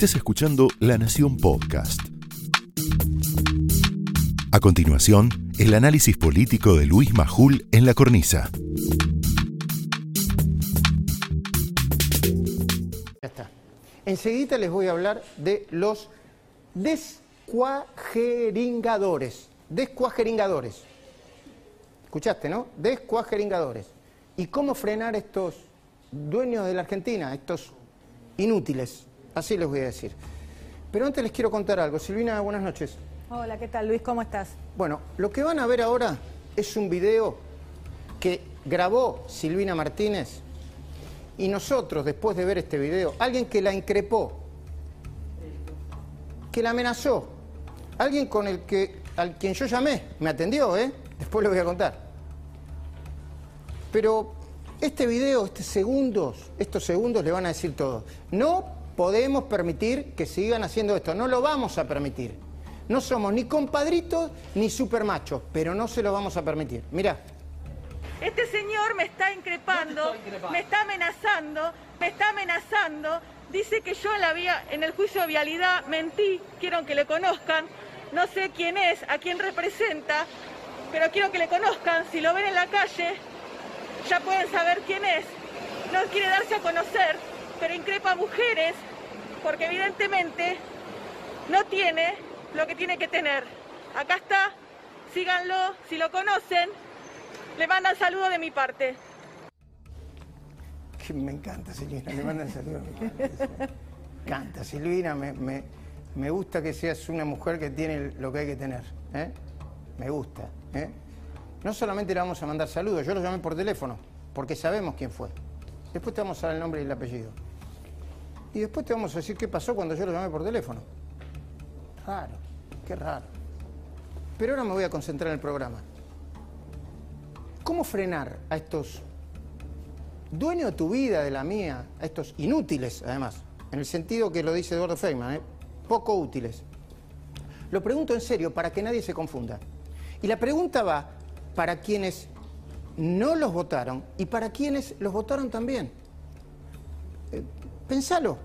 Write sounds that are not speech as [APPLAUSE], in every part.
Estás escuchando La Nación Podcast. A continuación, el análisis político de Luis Majul en la cornisa. Ya está. Enseguida les voy a hablar de los descuajeringadores. Descuajeringadores. ¿Escuchaste, no? Descuajeringadores. ¿Y cómo frenar estos dueños de la Argentina, estos inútiles? Así les voy a decir. Pero antes les quiero contar algo. Silvina, buenas noches. Hola, ¿qué tal Luis? ¿Cómo estás? Bueno, lo que van a ver ahora es un video que grabó Silvina Martínez y nosotros, después de ver este video, alguien que la increpó, que la amenazó, alguien con el que, al quien yo llamé, me atendió, ¿eh? Después le voy a contar. Pero este video, estos segundos, estos segundos le van a decir todo. No podemos permitir que sigan haciendo esto, no lo vamos a permitir. No somos ni compadritos ni supermachos, pero no se lo vamos a permitir. Mira, Este señor me está increpando, me está amenazando, me está amenazando. Dice que yo en, la vía, en el juicio de vialidad mentí, quiero que le conozcan. No sé quién es, a quién representa, pero quiero que le conozcan. Si lo ven en la calle, ya pueden saber quién es. No quiere darse a conocer, pero increpa a mujeres porque evidentemente no tiene lo que tiene que tener. Acá está, síganlo, si lo conocen, le mandan saludo de mi parte. [LAUGHS] me encanta Silvina, le mandan saludos. Me encanta Silvina, me, me- me gusta que seas una mujer que tiene lo que hay que tener. ¿eh? Me gusta. ¿eh? No solamente le vamos a mandar saludos, yo lo llamé por teléfono, porque sabemos quién fue. Después te vamos a dar el nombre y el apellido. Y después te vamos a decir qué pasó cuando yo lo llamé por teléfono. Raro, qué raro. Pero ahora me voy a concentrar en el programa. ¿Cómo frenar a estos dueños de tu vida, de la mía, a estos inútiles, además, en el sentido que lo dice Eduardo Feynman, ¿eh? poco útiles? Lo pregunto en serio para que nadie se confunda. Y la pregunta va para quienes no los votaron y para quienes los votaron también. Eh, pensalo.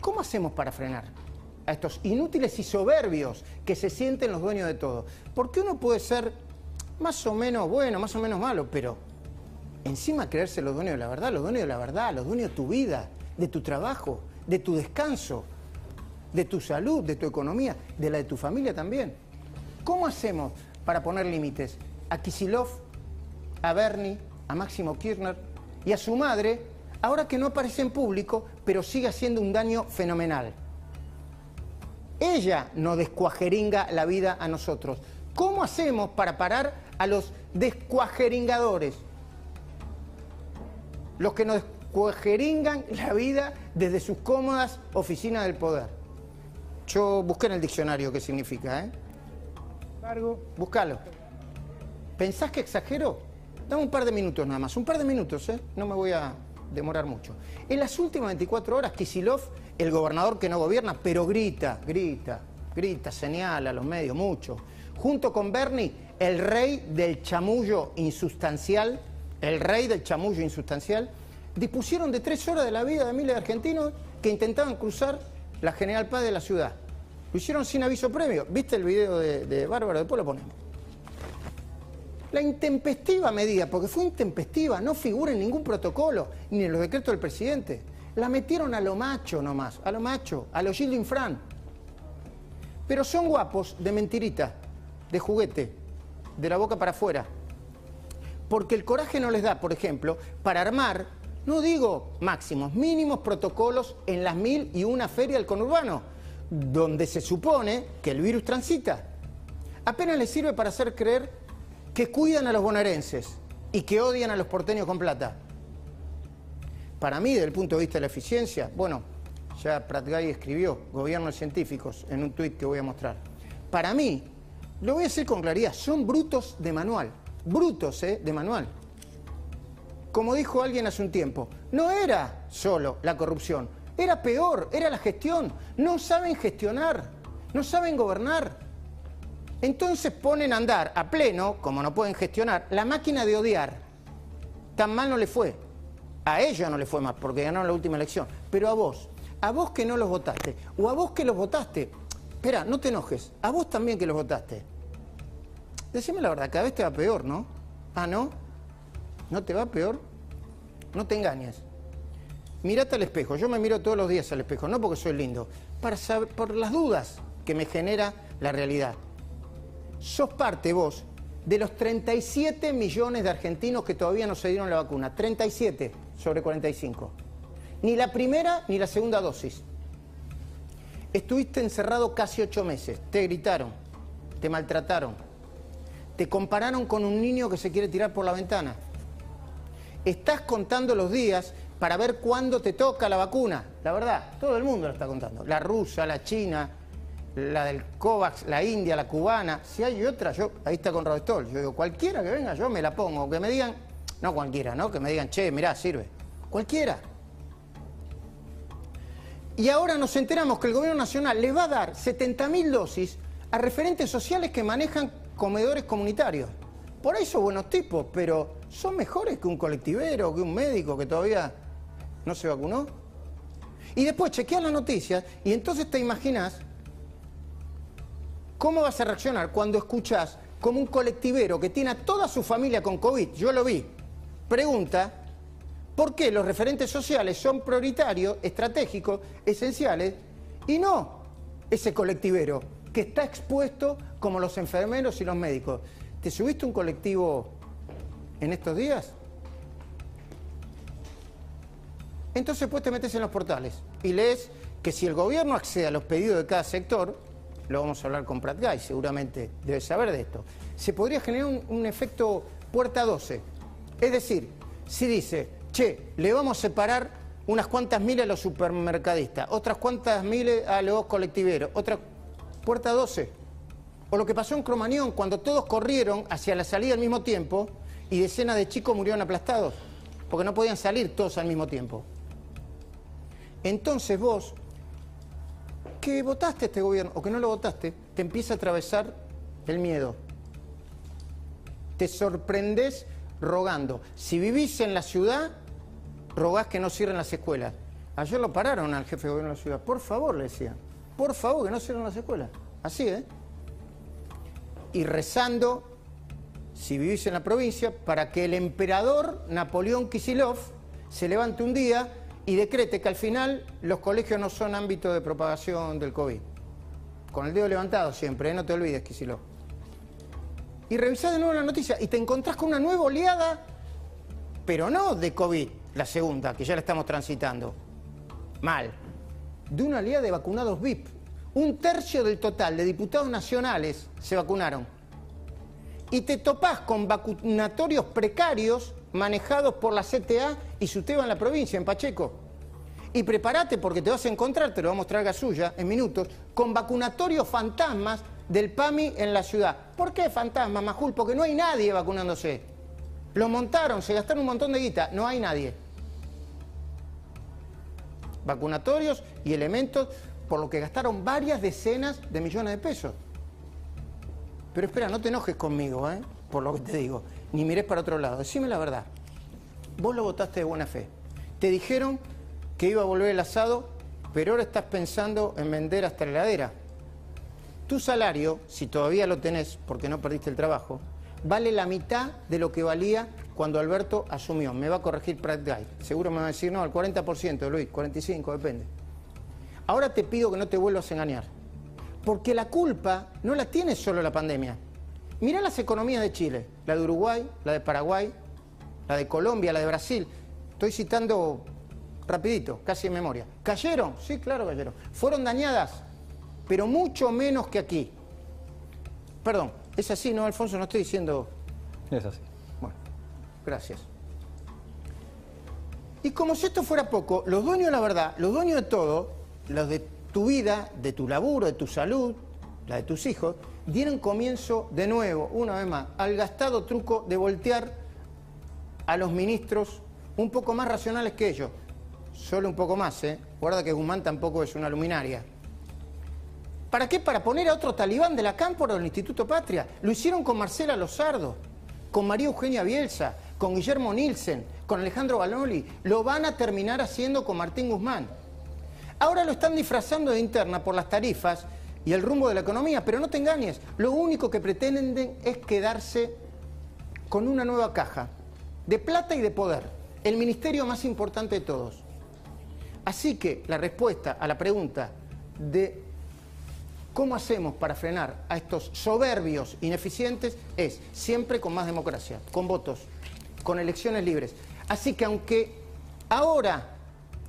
¿Cómo hacemos para frenar a estos inútiles y soberbios que se sienten los dueños de todo? Porque uno puede ser más o menos bueno, más o menos malo, pero encima creerse los dueños de la verdad, los dueños de la verdad, los dueños de tu vida, de tu trabajo, de tu descanso, de tu salud, de tu economía, de la de tu familia también. ¿Cómo hacemos para poner límites a Kisilov, a Bernie, a Máximo Kirchner y a su madre, ahora que no aparece en público, pero sigue haciendo un daño fenomenal? Ella nos descuajeringa la vida a nosotros. ¿Cómo hacemos para parar a los descuajeringadores? Los que nos descuajeringan la vida desde sus cómodas oficinas del poder. Yo busqué en el diccionario qué significa, ¿eh? Largo. Búscalo. ¿Pensás que exagero? Dame un par de minutos nada más, un par de minutos, ¿eh? No me voy a demorar mucho. En las últimas 24 horas, Kisilov, el gobernador que no gobierna, pero grita, grita, grita, señala a los medios, mucho. Junto con Bernie, el rey del chamullo insustancial, el rey del chamullo insustancial, dispusieron de tres horas de la vida de miles de argentinos que intentaban cruzar la General Paz de la ciudad. Lo hicieron sin aviso previo. ¿Viste el video de, de? Después lo ponemos. La intempestiva medida, porque fue intempestiva, no figura en ningún protocolo, ni en los decretos del presidente. La metieron a lo macho nomás, a lo macho, a lo Gildo Infran. Pero son guapos de mentirita, de juguete, de la boca para afuera. Porque el coraje no les da, por ejemplo, para armar, no digo máximos, mínimos protocolos en las mil y una feria del conurbano, donde se supone que el virus transita. Apenas les sirve para hacer creer que cuidan a los bonaerenses y que odian a los porteños con plata. Para mí, desde el punto de vista de la eficiencia, bueno, ya Pratgay escribió, gobiernos científicos, en un tuit que voy a mostrar. Para mí, lo voy a decir con claridad, son brutos de manual. Brutos, ¿eh? De manual. Como dijo alguien hace un tiempo, no era solo la corrupción, era peor, era la gestión. No saben gestionar, no saben gobernar. Entonces ponen a andar a pleno, como no pueden gestionar, la máquina de odiar. Tan mal no le fue. A ella no le fue más porque ganaron la última elección. Pero a vos, a vos que no los votaste, o a vos que los votaste. Espera, no te enojes, a vos también que los votaste. Decime la verdad, cada vez te va peor, ¿no? Ah, ¿no? ¿No te va peor? No te engañes. Mírate al espejo. Yo me miro todos los días al espejo, no porque soy lindo, para saber, por las dudas que me genera la realidad. Sos parte vos de los 37 millones de argentinos que todavía no se dieron la vacuna. 37 sobre 45. Ni la primera ni la segunda dosis. Estuviste encerrado casi ocho meses. Te gritaron, te maltrataron, te compararon con un niño que se quiere tirar por la ventana. Estás contando los días para ver cuándo te toca la vacuna. La verdad, todo el mundo lo está contando. La rusa, la china, la del COVAX, la india, la cubana. Si hay otra, yo, ahí está con Stoll. Yo digo, cualquiera que venga, yo me la pongo. Que me digan, no cualquiera, ¿no? Que me digan, che, mirá, sirve. Cualquiera. Y ahora nos enteramos que el gobierno nacional le va a dar 70.000 dosis a referentes sociales que manejan comedores comunitarios. Por ahí son buenos tipos, pero son mejores que un colectivero, que un médico que todavía no se vacunó. Y después chequeas las noticias y entonces te imaginas cómo vas a reaccionar cuando escuchas como un colectivero que tiene a toda su familia con COVID, yo lo vi, pregunta por qué los referentes sociales son prioritarios, estratégicos, esenciales, y no ese colectivero que está expuesto como los enfermeros y los médicos. ¿Te subiste un colectivo en estos días? Entonces pues te metes en los portales y lees que si el gobierno accede a los pedidos de cada sector, lo vamos a hablar con Prat Guy, seguramente debe saber de esto, se podría generar un, un efecto puerta 12. Es decir, si dice, che, le vamos a separar unas cuantas miles a los supermercadistas, otras cuantas miles a los colectiveros, otra puerta 12. O lo que pasó en Cromañón, cuando todos corrieron hacia la salida al mismo tiempo y decenas de chicos murieron aplastados, porque no podían salir todos al mismo tiempo. Entonces vos, que votaste este gobierno o que no lo votaste, te empieza a atravesar el miedo. Te sorprendes rogando. Si vivís en la ciudad, rogás que no cierren las escuelas. Ayer lo pararon al jefe de gobierno de la ciudad. Por favor, le decían. Por favor, que no cierren las escuelas. Así, ¿eh? Y rezando, si vivís en la provincia, para que el emperador Napoleón Kisilov se levante un día y decrete que al final los colegios no son ámbito de propagación del COVID. Con el dedo levantado siempre, ¿eh? no te olvides, Kisilov. Y revisás de nuevo la noticia y te encontrás con una nueva oleada, pero no de COVID, la segunda, que ya la estamos transitando. Mal. De una oleada de vacunados VIP. Un tercio del total de diputados nacionales se vacunaron. Y te topás con vacunatorios precarios manejados por la CTA y su tema en la provincia, en Pacheco. Y prepárate porque te vas a encontrar, te lo va a mostrar Gasulla en minutos, con vacunatorios fantasmas del PAMI en la ciudad. ¿Por qué fantasma, Majul? Porque no hay nadie vacunándose. Lo montaron, se gastaron un montón de guita, no hay nadie. Vacunatorios y elementos por lo que gastaron varias decenas de millones de pesos. Pero espera, no te enojes conmigo, ¿eh? por lo que te digo, ni mires para otro lado. Decime la verdad. Vos lo votaste de buena fe. Te dijeron que iba a volver el asado, pero ahora estás pensando en vender hasta la heladera. Tu salario, si todavía lo tenés porque no perdiste el trabajo, vale la mitad de lo que valía cuando Alberto asumió. Me va a corregir Pratt Guy. Seguro me va a decir, no, al 40%, Luis, 45%, depende. Ahora te pido que no te vuelvas a engañar. Porque la culpa no la tiene solo la pandemia. Mirá las economías de Chile, la de Uruguay, la de Paraguay, la de Colombia, la de Brasil. Estoy citando rapidito, casi en memoria. ¿Cayeron? Sí, claro, cayeron. ¿Fueron dañadas? Pero mucho menos que aquí. Perdón, es así, ¿no, Alfonso? No estoy diciendo... Es así. Bueno, gracias. Y como si esto fuera poco, los dueños de la verdad, los dueños de todo, los de tu vida, de tu laburo, de tu salud, la de tus hijos, dieron comienzo de nuevo, una vez más, al gastado truco de voltear a los ministros un poco más racionales que ellos. Solo un poco más, ¿eh? Guarda que Guzmán tampoco es una luminaria. ¿Para qué? Para poner a otro talibán de la cámpora del Instituto Patria. Lo hicieron con Marcela Lozardo, con María Eugenia Bielsa, con Guillermo Nielsen, con Alejandro Baloli. Lo van a terminar haciendo con Martín Guzmán. Ahora lo están disfrazando de interna por las tarifas y el rumbo de la economía, pero no te engañes, lo único que pretenden es quedarse con una nueva caja de plata y de poder, el ministerio más importante de todos. Así que la respuesta a la pregunta de cómo hacemos para frenar a estos soberbios ineficientes es siempre con más democracia, con votos, con elecciones libres. Así que aunque ahora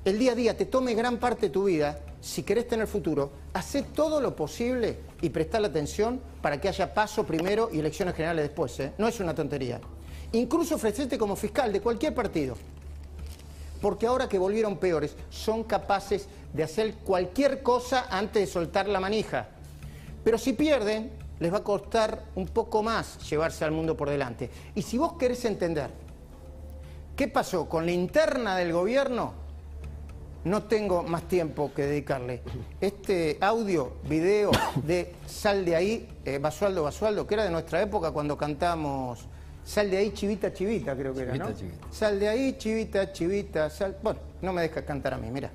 el día a día te tome gran parte de tu vida, si querés tener futuro, hacé todo lo posible y la atención para que haya paso primero y elecciones generales después. ¿eh? No es una tontería. Incluso ofrecerte como fiscal de cualquier partido. Porque ahora que volvieron peores, son capaces de hacer cualquier cosa antes de soltar la manija. Pero si pierden, les va a costar un poco más llevarse al mundo por delante. Y si vos querés entender qué pasó con la interna del gobierno, no tengo más tiempo que dedicarle. Este audio, video de Sal de ahí, eh, Basualdo Basualdo, que era de nuestra época cuando cantamos Sal de ahí, chivita, chivita, creo que era, ¿no? Sal de ahí, chivita, chivita, sal... Bueno, no me dejas cantar a mí, mira.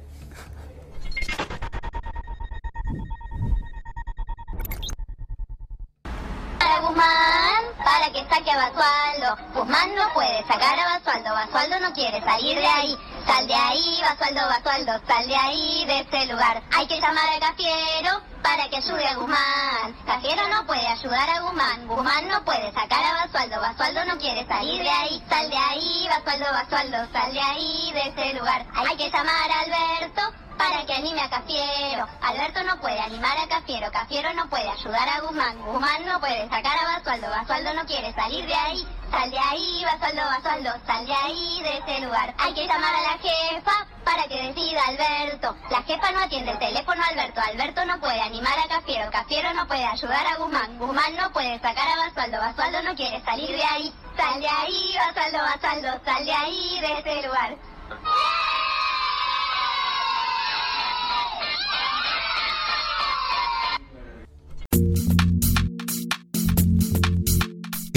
Guzmán para que saque a Basualdo. Guzmán no puede sacar a Basualdo. Basualdo no quiere salir de ahí. Sal de ahí, Basualdo, Basualdo, sal de ahí, de ese lugar. Hay que llamar a Cafiero para que ayude a Guzmán. Cafiero no puede ayudar a Guzmán. Guzmán no puede sacar a Basualdo. Basualdo no quiere salir de ahí. Sal de ahí, Basualdo, Basualdo, sal de ahí, de ese lugar. Hay que llamar a Alberto para que anime a Cafiero. Alberto no puede animar a Cafiero, Cafiero no puede ayudar a Guzmán, Guzmán no puede sacar a Basualdo, Basualdo no quiere salir de ahí, sal de ahí, Basualdo, Basualdo, sal de ahí, de ese lugar. Hay que llamar a la jefa para que decida Alberto. La jefa no atiende el teléfono a Alberto, Alberto no puede animar a Cafiero, Cafiero no puede ayudar a Guzmán, Guzmán no puede sacar a Basualdo, Basualdo no quiere salir de ahí, sal de ahí, Basualdo, Basualdo, sal de ahí, de ese lugar.